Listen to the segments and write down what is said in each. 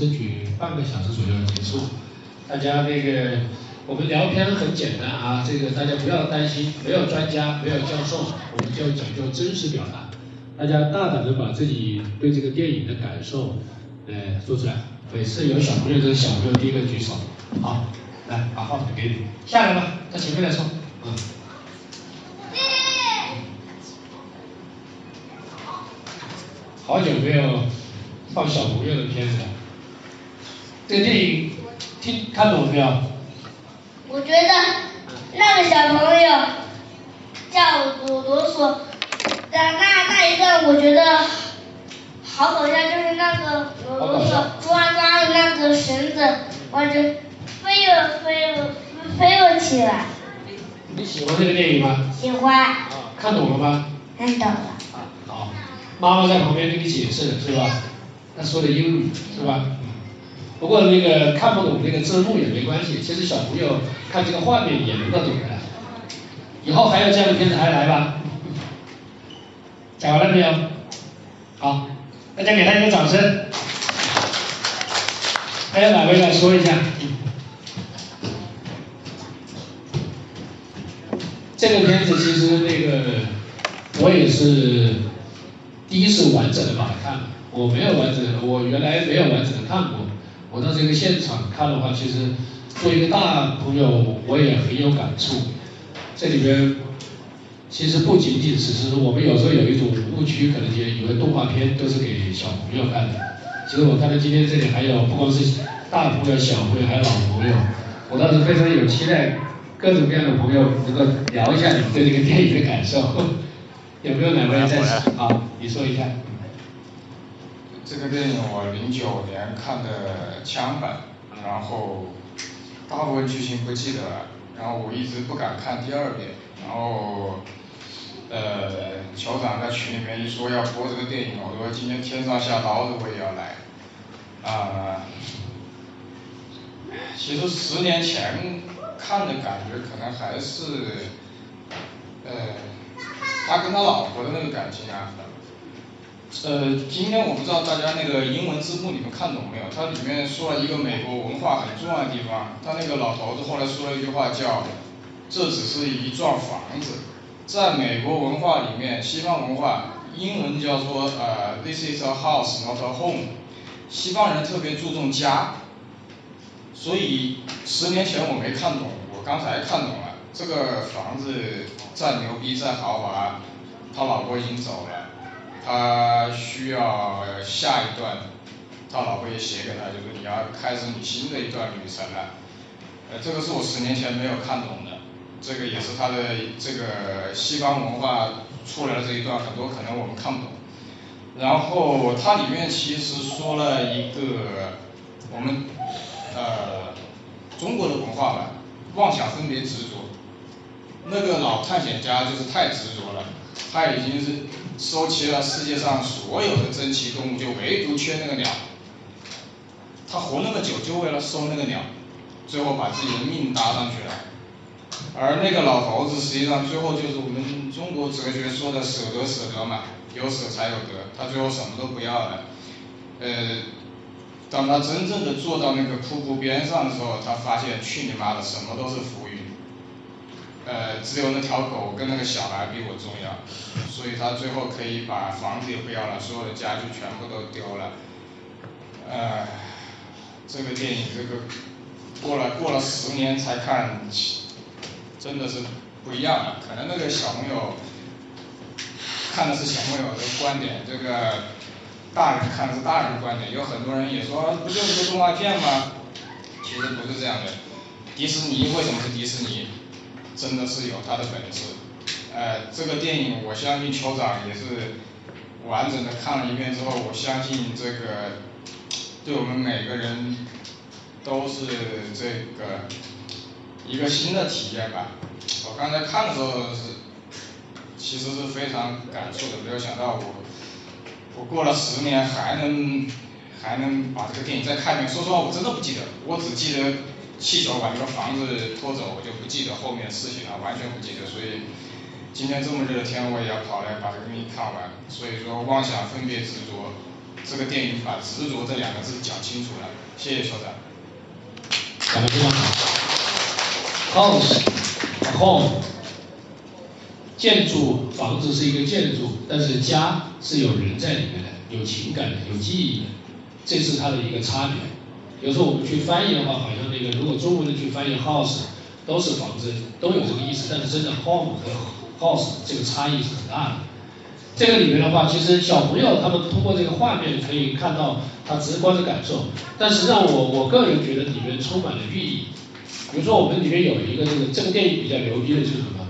争取半个小时左右结束。大家那个我们聊天很简单啊，这个大家不要担心，没有专家，没有教授，我们就讲究真实表达。大家大胆的把自己对这个电影的感受，呃，说出来。每次有小朋友，这个小朋友第一个举手。好，来把话筒给你，下来吧，到前面来说，嗯。好久没有放小朋友的片子了，这个电影听看懂没有？我觉得那个小朋友叫鲁鲁索，那那那一段我觉得好搞笑，就是那个鲁鲁索抓抓的那个绳子，完全飞了飞了飞了起来。你喜欢这个电影吗？喜欢。看懂了吗？看懂了。好，妈妈在旁边给你解释是吧？那说的英语是吧？不过那个看不懂那个字幕也没关系，其实小朋友看这个画面也能够懂的。以后还有这样的片子还来吧？讲完了没有？好，大家给他一个掌声。还有哪位来说一下？这个片子其实那个我也是第一次完整的把它看了，我没有完整的，我原来没有完整的看过。我到这个现场看的话，其实作为一个大朋友，我也很有感触。这里边其实不仅仅只是我们有时候有一种误区，可能就以为动画片都是给小朋友看的。其实我看到今天这里还有不光是大朋友、小朋友，还有老朋友。我倒是非常有期待，各种各样的朋友能够聊一下你们对这个电影的感受。有没有哪位在？啊，你说一下。这个电影我零九年看的枪版，然后大部分剧情不记得了，然后我一直不敢看第二遍，然后呃，酋长在群里面一说要播这个电影，我说今天天上下刀子我也要来，啊，其实十年前看的感觉可能还是，呃，他跟他老婆的那个感情啊。呃，今天我不知道大家那个英文字幕你们看懂没有？它里面说了一个美国文化很重要的地方，他那个老头子后来说了一句话叫“这只是一幢房子”。在美国文化里面，西方文化英文叫做呃 “This is a house, not a home”。西方人特别注重家，所以十年前我没看懂，我刚才看懂了。这个房子再牛逼再豪华，他老婆已经走了。他需要下一段，他老婆也写给他，就是你要开始你新的一段旅程了。呃，这个是我十年前没有看懂的，这个也是他的这个西方文化出来的这一段，很多可能我们看不懂。然后它里面其实说了一个我们呃中国的文化吧，妄想分别执着。那个老探险家就是太执着了，他已经是。收齐了世界上所有的珍奇动物，就唯独缺那个鸟。他活那么久，就为了收那个鸟，最后把自己的命搭上去了。而那个老头子，实际上最后就是我们中国哲学说的舍得舍得嘛，有舍才有得。他最后什么都不要了。呃，当他真正的坐到那个瀑布边上的时候，他发现去你妈的，什么都是浮云。呃，只有那条狗跟那个小孩比我重要，所以他最后可以把房子也不要了，所有的家具全部都丢了。呃，这个电影这个过了过了十年才看，真的是不一样了。可能那个小朋友看的是小朋友的观点，这个大人看的是大人的观点。有很多人也说，不就是个动画片吗？其实不是这样的。迪士尼为什么是迪士尼？真的是有他的本事，呃，这个电影我相信酋长也是完整的看了一遍之后，我相信这个对我们每个人都是这个一个新的体验吧。我刚才看的时候是其实是非常感触的，没有想到我我过了十年还能还能把这个电影再看一遍。说实话，我真的不记得，我只记得。气球把这个房子拖走，我就不记得后面事情了，完全不记得。所以今天这么热的天，我也要跑来把这个电影看完。所以说，妄想分别执着，这个电影把执着这两个字讲清楚了。谢谢校长。讲的非常好。House，home，建筑房子是一个建筑，但是家是有人在里面的，有情感的，有记忆的，这是它的一个差别。有时候我们去翻译的话，好像那个如果中文的去翻译 house，都是房子，都有这个意思，但是真的 home 和 house 这个差异是很大的。这个里面的话，其实小朋友他们通过这个画面可以看到他直观的感受，但实际上我我个人觉得里面充满了寓意。比如说我们里面有一个这个这个电影比较牛逼的就是什么？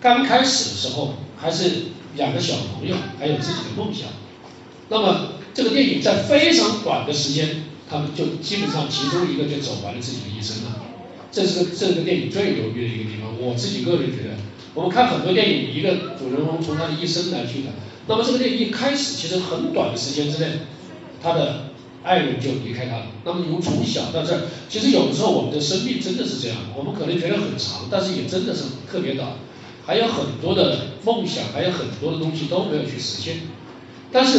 刚开始的时候还是两个小朋友，还有自己的梦想。那么这个电影在非常短的时间，他们就基本上其中一个就走完了自己的一生了。这是这个电影最牛逼的一个地方。我自己个人觉得。我们看很多电影，一个主人公从他的一生来去的。那么这个电影一开始，其实很短的时间之内，他的爱人就离开他了。那么从从小到这儿，其实有的时候我们的生命真的是这样，我们可能觉得很长，但是也真的是特别短，还有很多的梦想，还有很多的东西都没有去实现。但是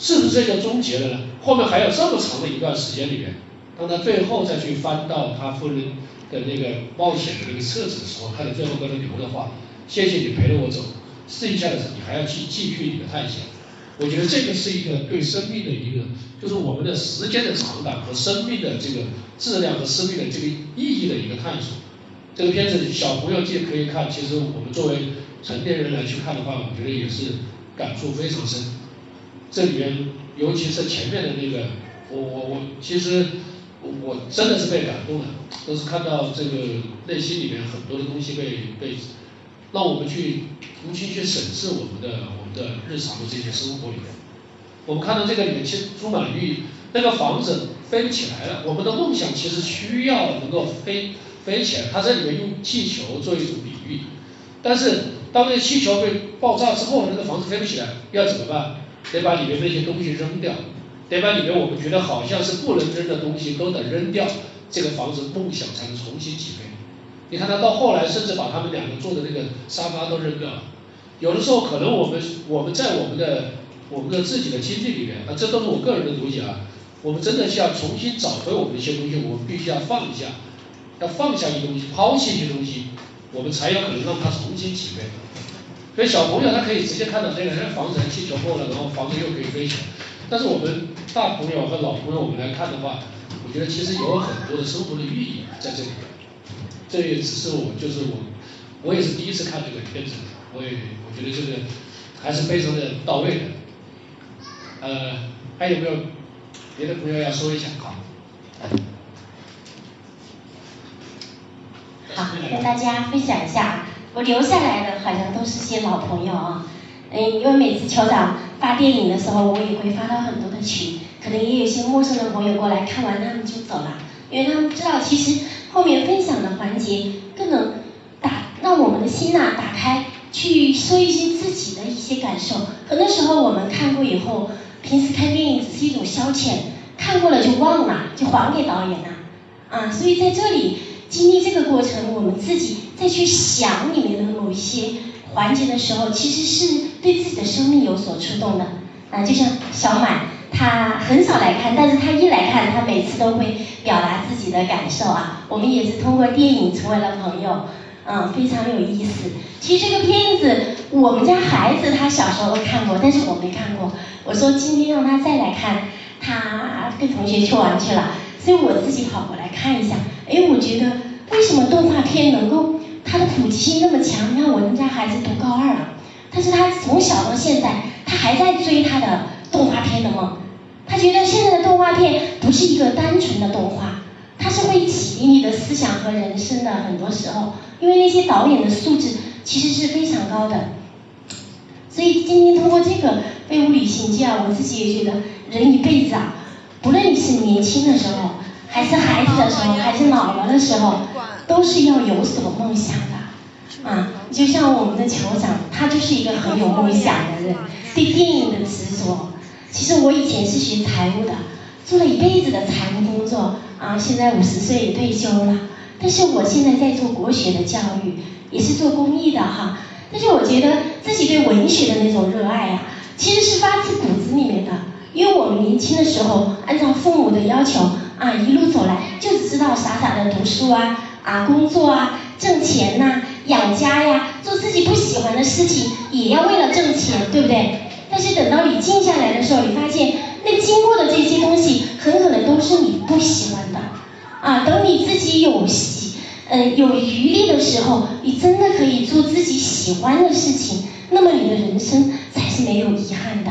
是不是这就终结了呢？后面还有这么长的一段时间里面，当他最后再去翻到他夫人。的那个冒险的那个册子的时候，看到最后跟他留的话，谢谢你陪着我走，剩下的你还要去继续你的探险。我觉得这个是一个对生命的一个，就是我们的时间的长短和生命的这个质量和生命的这个意义的一个探索。这个片子小朋友既可以看，其实我们作为成年人来去看的话，我觉得也是感触非常深。这里面尤其是前面的那个，我我我其实。我真的是被感动了，都是看到这个内心里面很多的东西被被让我们去重新去审视我们的我们的日常的这些生活里面。我们看到这个里面其实充满了寓意。那个房子飞不起来了，我们的梦想其实需要能够飞飞起来。它这里面用气球做一种比喻，但是当那个气球被爆炸之后，那个房子飞不起来，要怎么办？得把里面那些东西扔掉。得把里面我们觉得好像是不能扔的东西都得扔掉，这个房子梦想才能重新起飞。你看他到后来甚至把他们两个坐的那个沙发都扔掉了。有的时候可能我们我们在我们的我们的自己的经历里面啊，这都是我个人的理解啊。我们真的需要重新找回我们一些东西，我们必须要放下，要放下一些东西，抛弃一些东西，我们才有可能让它重新起飞。所以小朋友他可以直接看到这个，人房子气球破了，然后房子又可以飞起来。但是我们大朋友和老朋友，我们来看的话，我觉得其实有很多的生活的寓意在这里。这也只是我，就是我，我也是第一次看这个片子，我也我觉得这个还是非常的到位的。呃，还有没有别的朋友要说一下？好。好，跟大家分享一下，我留下来的好像都是些老朋友啊。嗯，因为每次酋长发电影的时候，我也会发到很多的群，可能也有些陌生的朋友过来看完他们就走了，因为他们知道其实后面分享的环节更能打让我们的心呐打开，去说一些自己的一些感受。很多时候我们看过以后，平时看电影只是一种消遣，看过了就忘了，就还给导演了。啊，所以在这里经历这个过程，我们自己再去想里面的某一些。环节的时候，其实是对自己的生命有所触动的啊，就像小满，他很少来看，但是他一来看，他每次都会表达自己的感受啊。我们也是通过电影成为了朋友，嗯，非常有意思。其实这个片子，我们家孩子他小时候看过，但是我没看过。我说今天让他再来看，他跟同学去玩去了，所以我自己跑过来看一下。哎，我觉得为什么动画片能够？他的普及性那么强，你看我们家孩子读高二了，但是他从小到现在，他还在追他的动画片的梦。他觉得现在的动画片不是一个单纯的动画，它是会启迪你的思想和人生的。很多时候，因为那些导演的素质其实是非常高的。所以今天通过这个《废物旅行记》啊，我自己也觉得，人一辈子啊，不论你是年轻的时候，还是孩子的时候，还是老了的时候。都是要有所梦想的，啊，就像我们的酋长，他就是一个很有梦想的人，对电影的执着。其实我以前是学财务的，做了一辈子的财务工作，啊，现在五十岁也退休了。但是我现在在做国学的教育，也是做公益的哈。但是我觉得自己对文学的那种热爱啊，其实是发自骨子。子里面的，因为我们年轻的时候按照父母的要求啊，一路走来就只知道傻傻的读书啊啊工作啊挣钱呐养家呀，做自己不喜欢的事情也要为了挣钱，对不对？但是等到你静下来的时候，你发现那经过的这些东西很可能都是你不喜欢的啊。等你自己有喜嗯有余力的时候，你真的可以做自己喜欢的事情，那么你的人生才是没有遗憾的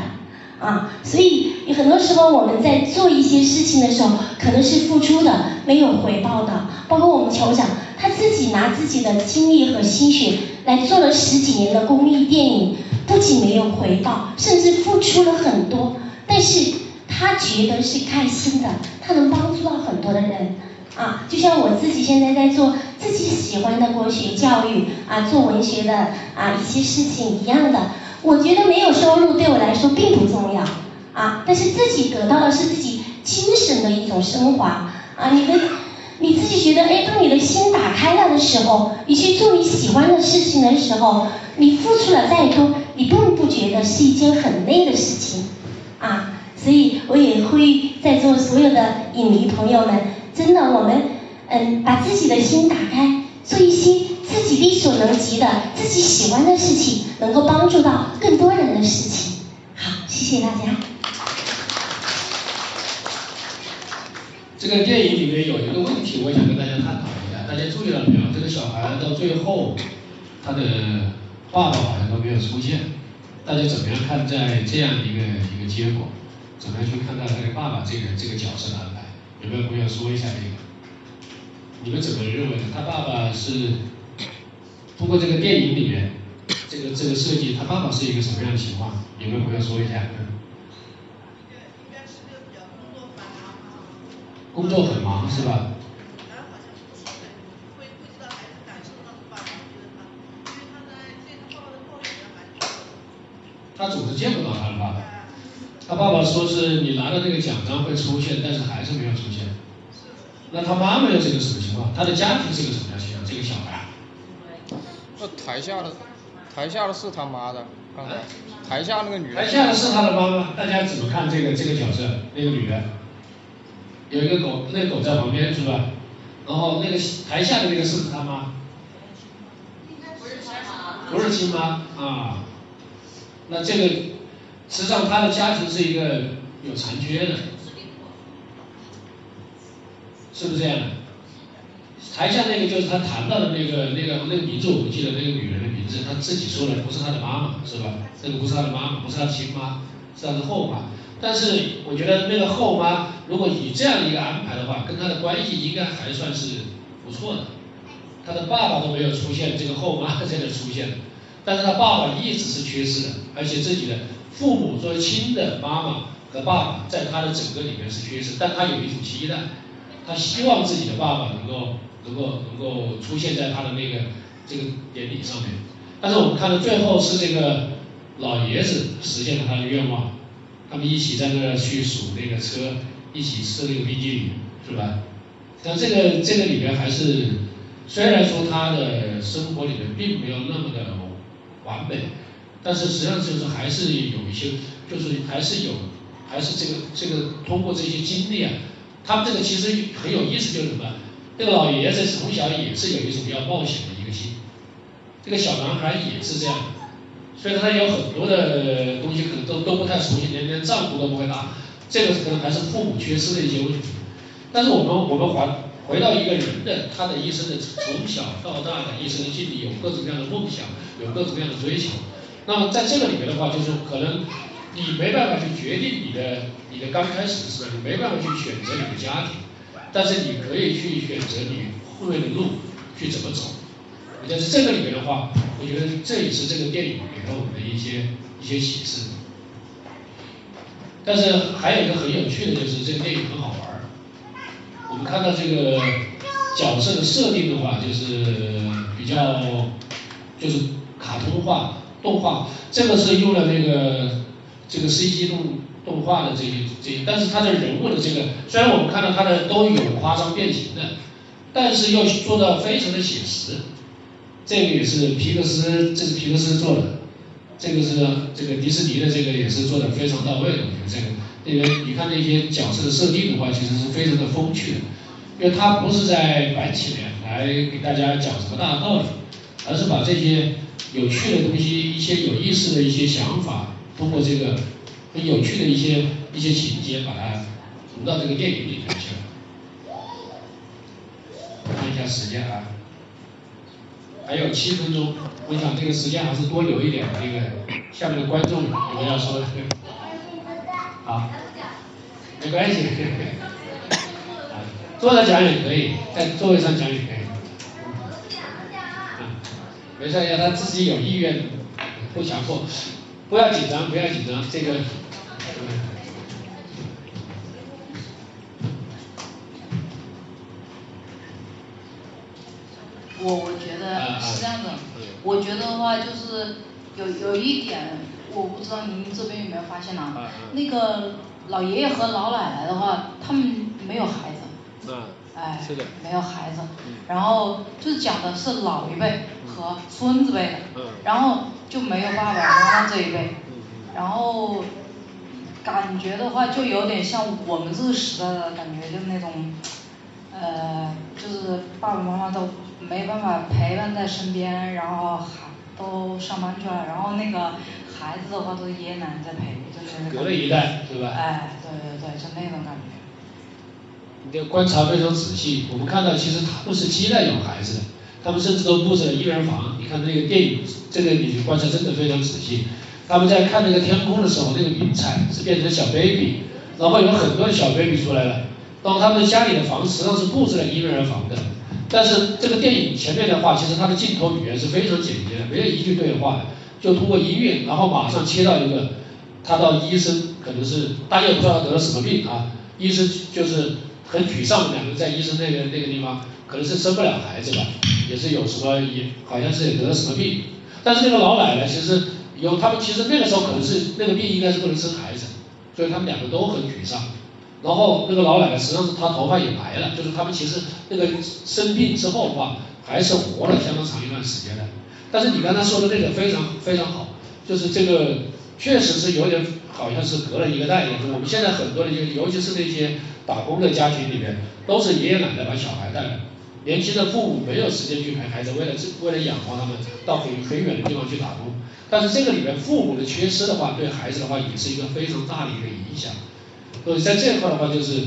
啊。所以很多时候我们在做一些事情的时候，可能是付出的没有回报的。包括我们酋长他自己拿自己的精力和心血来做了十几年的公益电影。不仅没有回报，甚至付出了很多，但是他觉得是开心的，他能帮助到很多的人啊，就像我自己现在在做自己喜欢的国学教育啊，做文学的啊一些事情一样的，我觉得没有收入对我来说并不重要啊，但是自己得到的是自己精神的一种升华啊，你的你自己觉得哎，当你的心打开了的时候，你去做你喜欢的事情的时候，你付出了再多。你并不觉得是一件很累的事情，啊，所以我也会在座所有的影迷朋友们，真的，我们嗯，把自己的心打开，做一些自己力所能及的、自己喜欢的事情，能够帮助到更多人的事情。好，谢谢大家。这个电影里面有一个问题，我想跟大家探讨一下，大家注意了没有？这个小孩到最后，他的。爸爸好像都没有出现，大家怎么样看在这样一个一个结果？怎么样去看待他的爸爸这个这个角色的安排？有没有朋友说一下这个？你们怎么认为的？他爸爸是通过这个电影里面这个这个设计，他爸爸是一个什么样的情况？有没有朋友说一下？工作很忙是吧？他总是见不到他的爸爸，他爸爸说是你拿到这个奖章会出现，但是还是没有出现。那他妈妈又是个什么情况？他的家庭是个什么样情况？这个小孩？那台下的，台下的是他妈的，刚才台下那个女的。台下的是他的妈妈，大家怎么看这个这个角色？那个女的，有一个狗，那个狗在旁边是吧？然后那个台下的那个是他妈？不是亲妈。不是亲妈啊。那这个实际上他的家庭是一个有残缺的，是不是这样的？台下那个就是他谈到的那个那个那个名字我不记得那个女人的名字，他自己说的不是他的妈妈是吧？这个不是他的妈妈，不是他的亲妈，是他的后妈。但是我觉得那个后妈如果以这样的一个安排的话，跟他的关系应该还算是不错的。他的爸爸都没有出现，这个后妈在这出现了。但是他爸爸一直是缺失的，而且自己的父母作为亲的妈妈和爸爸，在他的整个里面是缺失。但他有一种期待，他希望自己的爸爸能够能够能够出现在他的那个这个典礼上面。但是我们看到最后是这个老爷子实现了他的愿望，他们一起在那去数那个车，一起吃那个冰激凌，是吧？但这个这个里面还是虽然说他的生活里面并没有那么的。完美，但是实际上就是还是有一些，就是还是有，还是这个这个通过这些经历啊，他们这个其实很有意思，就是什么？这个老爷子从小也是有一种要冒险的一个心，这个小男孩也是这样，虽然他有很多的东西可能都都不太熟悉，连连账户都不会打，这个可能还是父母缺失的一些问题。但是我们我们还。回到一个人的他的一生的从小到大的一生的经历，有各种各样的梦想，有各种各样的追求。那么在这个里面的话，就是可能你没办法去决定你的你的刚开始的时候，你没办法去选择你的家庭，但是你可以去选择你后面的路去怎么走。但是这个里面的话，我觉得这也是这个电影给了我们的一些一些启示。但是还有一个很有趣的就是这个电影很好玩。我们看到这个角色的设定的话，就是比较就是卡通化、动画，这个是用了那个这个 CG 动动画的这些这些，但是他的人物的这个，虽然我们看到他的都有夸张变形的，但是又做到非常的写实，这个也是皮克斯，这是皮克斯做的，这个是这个迪士尼的这个也是做的非常到位的，我觉得这个，因为你看那些角色的设定的话，其实是非常的风趣的，因为它不是在板起脸来给大家讲什么大道理，而是把这些有趣的东西、一些有意思的一些想法，通过这个很有趣的一些一些情节，把它融到这个电影里面去了。看一下时间啊。还有七分钟，我想这个时间还是多留一点。那个下面的观众我们要说的？好，没关系，坐着讲也可以，在座位上讲也可以。没事，要他自己有意愿，不强迫，不要紧张，不要紧张，这个。我我觉得是这样的，我觉得的话就是有有一点，我不知道您这边有没有发现呢？那个老爷爷和老奶奶的话，他们没有孩子，哎，没有孩子，然后就是讲的是老一辈和孙子辈的，然后就没有爸爸妈妈这一辈，然后感觉的话就有点像我们这个时代的感觉，就是那种，呃，就是爸爸妈妈都。没办法陪伴在身边，然后孩都上班去了，然后那个孩子的话都是爷爷奶奶在陪，就是隔了一代，对吧？哎，对对对，就那种感觉。你的观察非常仔细，我们看到其实他们是期待有孩子的，他们甚至都布置了婴儿房。你看那个电影，这个你观察真的非常仔细。他们在看那个天空的时候，那个云彩是变成小 baby，然后有很多小 baby 出来了，然后他们家里的房实际上是布置了婴儿房的。但是这个电影前面的话，其实它的镜头语言是非常简洁的，没有一句对话，就通过音乐，然后马上切到一个，他到医生可能是大家也不知道他得了什么病啊，医生就是很沮丧，两个人在医生那个那个地方，可能是生不了孩子吧，也是有什么也好像是也得了什么病，但是那个老奶奶其实有他们其实那个时候可能是那个病应该是不能生孩子，所以他们两个都很沮丧。然后那个老奶奶实际上是她头发也白了，就是他们其实那个生病之后的话，还是活了相当长一段时间的。但是你刚才说的那个非常非常好，就是这个确实是有点好像是隔了一个代人。我们现在很多的，尤其是那些打工的家庭里面，都是爷爷奶奶把小孩带来，年轻的父母没有时间去陪孩子，为了为了养活他们，到很很远的地方去打工。但是这个里面父母的缺失的话，对孩子的话也是一个非常大的一个影响。所以在这一块的话，就是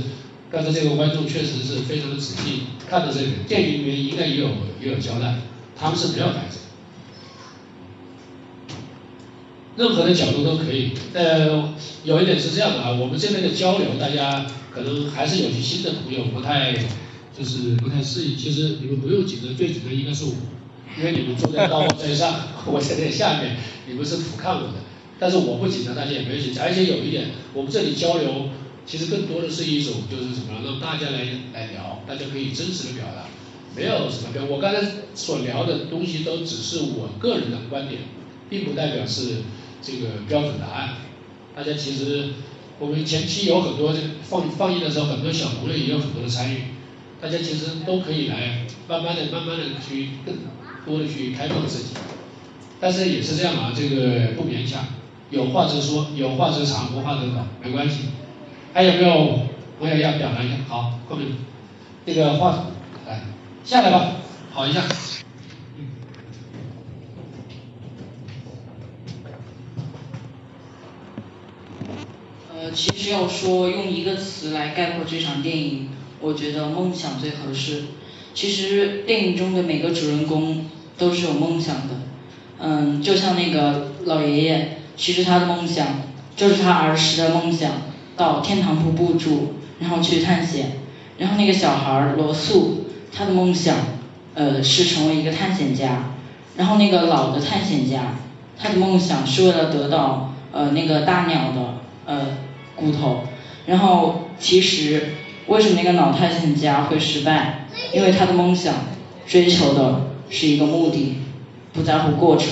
刚才这个观众确实是非常的仔细看到这个电影里面应该也有也有交代，他们是没有孩子，任何的角度都可以。呃，有一点是这样的啊，我们这边的交流，大家可能还是有些新的朋友不太就是不太适应。其实你们不用紧张，最紧张应该是我，因为你们坐在高高在上，我站在下面，你们是俯瞰我的。但是我不紧张，大家也没有紧张。而且有一点，我们这里交流。其实更多的是一种，就是什么，让大家来来聊，大家可以真实的表达，没有什么标。我刚才所聊的东西都只是我个人的观点，并不代表是这个标准答案。大家其实我们前期有很多这放放映的时候，很多小朋友也有很多的参与，大家其实都可以来慢慢的、慢慢的去更多的去开放自己。但是也是这样啊，这个不勉强，有话直说，有话直长，无话则短，没关系。还有没有朋友要表达一下？好，后面这个话筒来下来吧，跑一下。呃，其实要说用一个词来概括这场电影，我觉得梦想最合适。其实电影中的每个主人公都是有梦想的，嗯，就像那个老爷爷，其实他的梦想就是他儿时的梦想。到天堂瀑布住，然后去探险，然后那个小孩罗素，他的梦想，呃，是成为一个探险家，然后那个老的探险家，他的梦想是为了得到呃那个大鸟的呃骨头，然后其实为什么那个老探险家会失败？因为他的梦想追求的是一个目的，不在乎过程，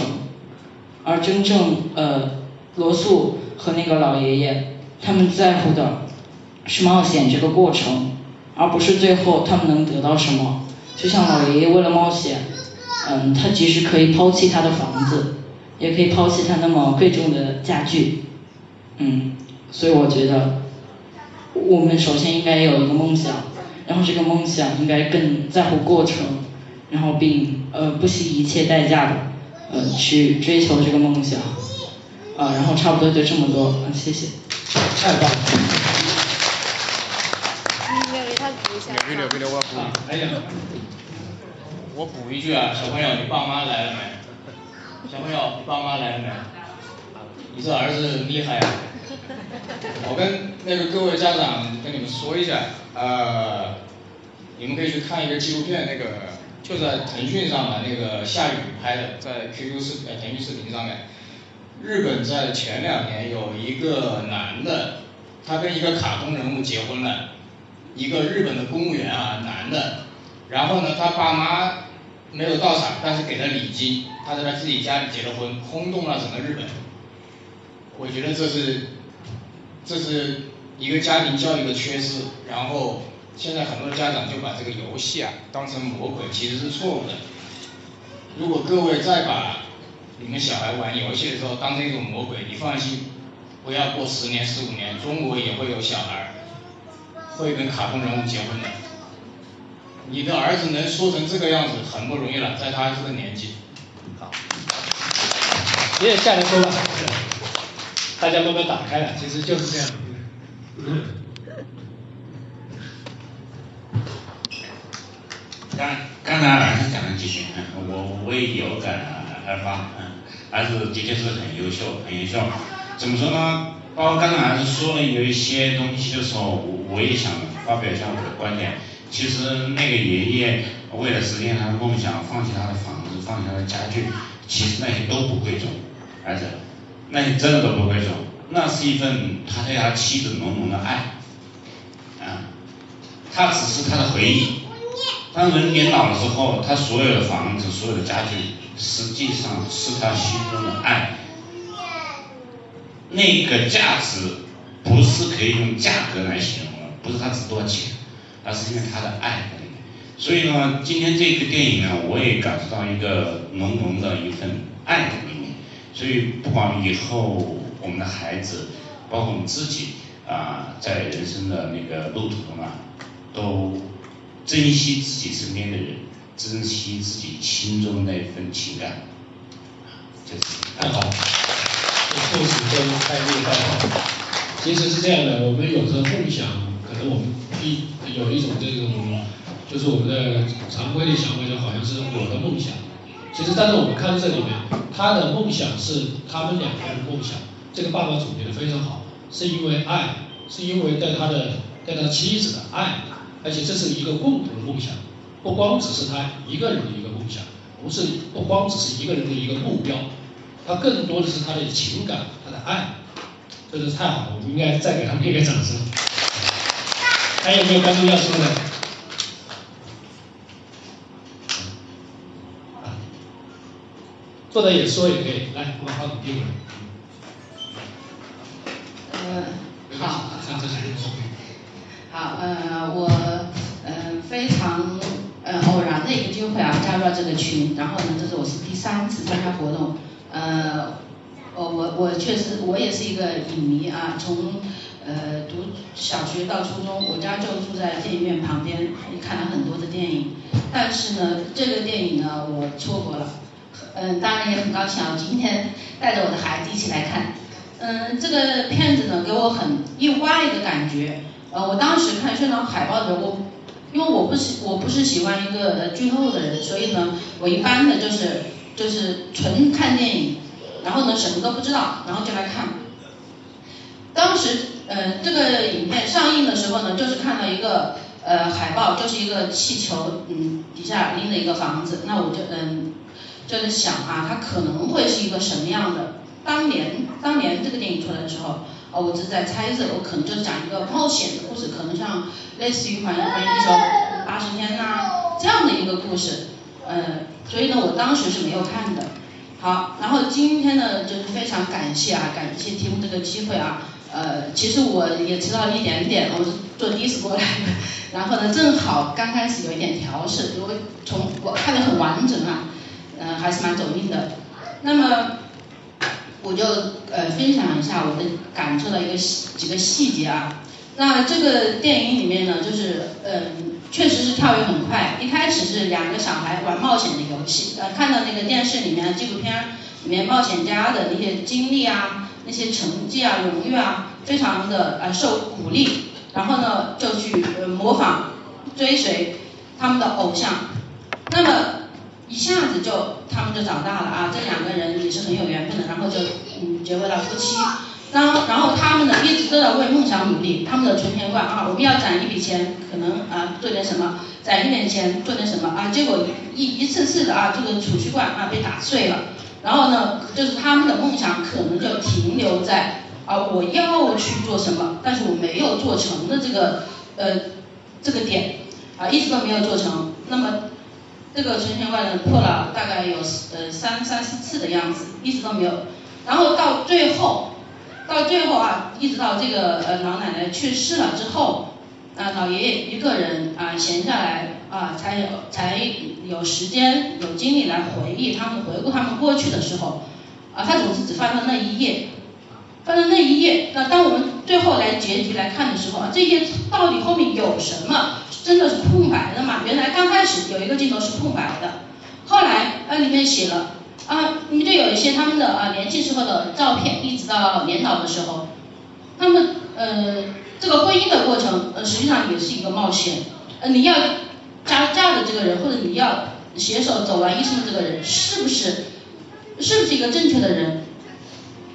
而真正呃罗素和那个老爷爷。他们在乎的是冒险这个过程，而不是最后他们能得到什么。就像老爷爷为了冒险，嗯，他即使可以抛弃他的房子，也可以抛弃他那么贵重的家具，嗯，所以我觉得我们首先应该有一个梦想，然后这个梦想应该更在乎过程，然后并呃不惜一切代价的呃去追求这个梦想，啊，然后差不多就这么多，嗯，谢谢。太棒了。要给他补一下。别别别，我补。还有。我补一句啊，小朋友，你爸妈来了没？小朋友，你爸妈来了没？你这儿子厉害啊！我跟那个各位家长跟你们说一下，呃，你们可以去看一个纪录片，那个就在腾讯上嘛，那个夏雨拍的，在 QQ 视呃腾讯视频上面。日本在前两年有一个男的，他跟一个卡通人物结婚了，一个日本的公务员啊，男的，然后呢，他爸妈没有到场，但是给了礼金，他在他自己家里结了婚，轰动了整个日本。我觉得这是，这是一个家庭教育的缺失，然后现在很多家长就把这个游戏啊当成魔鬼，其实是错误的。如果各位再把你们小孩玩游戏的时候当成一种魔鬼，你放心，不要过十年十五年，中国也会有小孩会跟卡通人物结婚的。你的儿子能说成这个样子，很不容易了，在他这个年纪。好，你也下来说吧。大家慢慢打开了，其实就是这样。刚刚才儿子讲了几句，我我也有感而发，嗯，儿子的确是很优秀，很优秀。怎么说呢？包括刚才儿子说了有一些东西的时候，我我也想发表一下我的观点。其实那个爷爷为了实现他的梦想，放弃他的房子，放弃他的家具，其实那些都不贵重，儿子。那你真的都不会说，那是一份他对他妻子浓浓的爱，啊，他只是他的回忆。当人年老了之后，他所有的房子、所有的家具，实际上是他心中的爱。那个价值不是可以用价格来形容的，不是他值多少钱，而是因为他的爱在里面。所以呢，今天这个电影呢，我也感受到一个浓浓的一份爱在里面。所以，不管以后我们的孩子，包括我们自己啊，在人生的那个路途中啊，都珍惜自己身边的人，珍惜自己心中那份情感，就是太好，这故事真太厉害了。其实是这样的，我们有时候梦想，可能我们一有一种这种，就是我们的常规的想法，就好像是我的梦想。其实，但是我们看这里面，他的梦想是他们两个人的梦想。这个爸爸总结的非常好，是因为爱，是因为对他的对他妻子的爱，而且这是一个共同的梦想，不光只是他一个人的一个梦想，不是不光只是一个人的一个目标，他更多的是他的情感，他的爱，这是太好了，我们应该再给他们一个掌声。还有没有观众要说的？坐着也说也可以，来，我把话筒递过来。呃，好。好，呃，我呃非常呃偶然的一个机会啊，加入了这个群，然后呢，这是我是第三次参加活动，呃，我我我确实我也是一个影迷啊，从呃读小学到初中，我家就住在电影院旁边，也看了很多的电影，但是呢，这个电影呢，我错过了。嗯，当然也很高兴啊，今天带着我的孩子一起来看。嗯，这个片子呢，给我很意外的感觉。呃，我当时看宣传海报的时候，我因为我不喜我不是喜欢一个剧透的人，所以呢，我一般的就是就是纯看电影，然后呢什么都不知道，然后就来看。当时呃这个影片上映的时候呢，就是看到一个呃海报，就是一个气球，嗯底下拎着一个房子，那我就嗯。就在想啊，它可能会是一个什么样的？当年当年这个电影出来的时候，哦，我只是在猜测，我可能就是讲一个冒险的故事，可能像类似于《环游地球八十天》呐 这样的一个故事，呃，所以呢，我当时是没有看的。好，然后今天呢，就是非常感谢啊，感谢提供这个机会啊，呃，其实我也知道一点点，我是坐的士过来的，然后呢，正好刚开始有一点调试，因为从我看的很完整啊。嗯，还是蛮走运的。那么，我就呃分享一下我的感受的一个细几个细节啊。那这个电影里面呢，就是嗯，确实是跳跃很快。一开始是两个小孩玩冒险的游戏，呃，看到那个电视里面纪录片里面冒险家的那些经历啊，那些成绩啊、荣誉啊，非常的呃受鼓励。然后呢，就去模仿、追随他们的偶像。那么一下子就他们就长大了啊，这两个人也是很有缘分的，然后就嗯结为了夫妻。然后然后他们呢一直都在为梦想努力，他们的存钱罐啊，我们要攒一笔钱，可能啊做点什么，攒一点钱做点什么啊，结果一一次次的啊这个储蓄罐啊被打碎了。然后呢，就是他们的梦想可能就停留在。啊，我要去做什么，但是我没有做成的这个呃这个点啊，一直都没有做成。那么这个存钱罐呢破了大概有呃三三四次的样子，一直都没有。然后到最后，到最后啊，一直到这个呃老奶奶去世了之后，啊老爷爷一个人啊闲下来啊才有才有时间有精力来回忆他们回顾他们过去的时候，啊他总是只翻到那一页。翻到那一页，那当我们最后来结局来看的时候啊，这页到底后面有什么？真的是空白的嘛？原来刚开始有一个镜头是空白的，后来啊里面写了啊，里面就有一些他们的啊年轻时候的照片，一直到年老的时候，他们呃这个婚姻的过程呃实际上也是一个冒险，呃你要嫁嫁的这个人或者你要携手走完一生的这个人是不是是不是一个正确的人？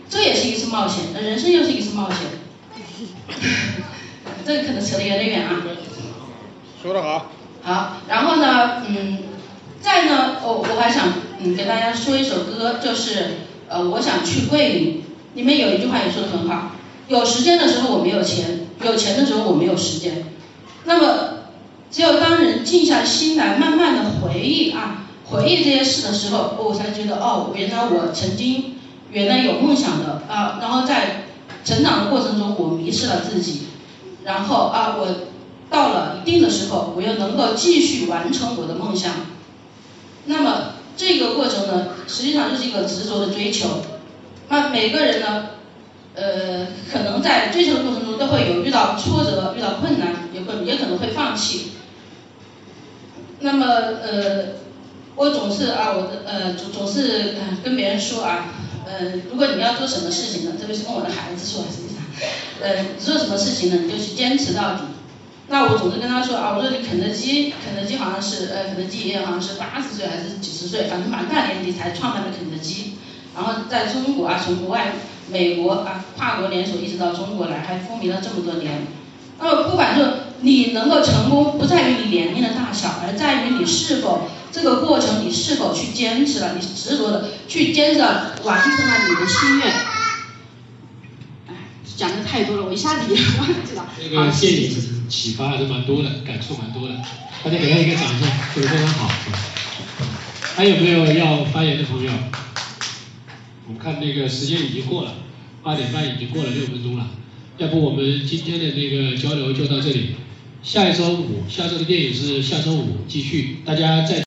这也是一次冒险，人生又是一次冒险。这个可能扯得有点远啊。说得好。好，然后呢，嗯，再呢，我我还想嗯给大家说一首歌，就是呃我想去桂林。里面有一句话也说的很好，有时间的时候我没有钱，有钱的时候我没有时间。那么只有当人静下心来，慢慢的回忆啊，回忆这些事的时候，我才觉得哦，原来我曾经。原来有梦想的啊，然后在成长的过程中，我迷失了自己，然后啊，我到了一定的时候，我又能够继续完成我的梦想。那么这个过程呢，实际上就是一个执着的追求。那每个人呢，呃，可能在追求的过程中都会有遇到挫折、遇到困难，也会也可能会放弃。那么呃，我总是啊，我的呃总总是跟别人说啊。呃，如果你要做什么事情呢？特别是跟我的孩子说，实际上，呃，做什么事情呢？你就去坚持到底。那我总是跟他说啊，我说你肯德基，肯德基好像是呃，肯德基爷爷好像是八十岁还是几十岁，反正蛮大年纪才创办的肯德基。然后在中国啊，从国外美国啊跨国连锁一直到中国来，还风靡了这么多年。那么不管说你能够成功，不在于你年龄的大小，而在于你是否。这个过程你是否去坚持了？你执着的去坚持了，完成了你的心愿。讲的太多了，我一下子也忘记了。这个电影启发还是蛮多的，感触蛮多的，大家给他一个掌声，做的非常好。还有没有要发言的朋友？我们看那个时间已经过了，八点半已经过了六分钟了，要不我们今天的那个交流就到这里。下一周五，下周的电影是下周五继续，大家再。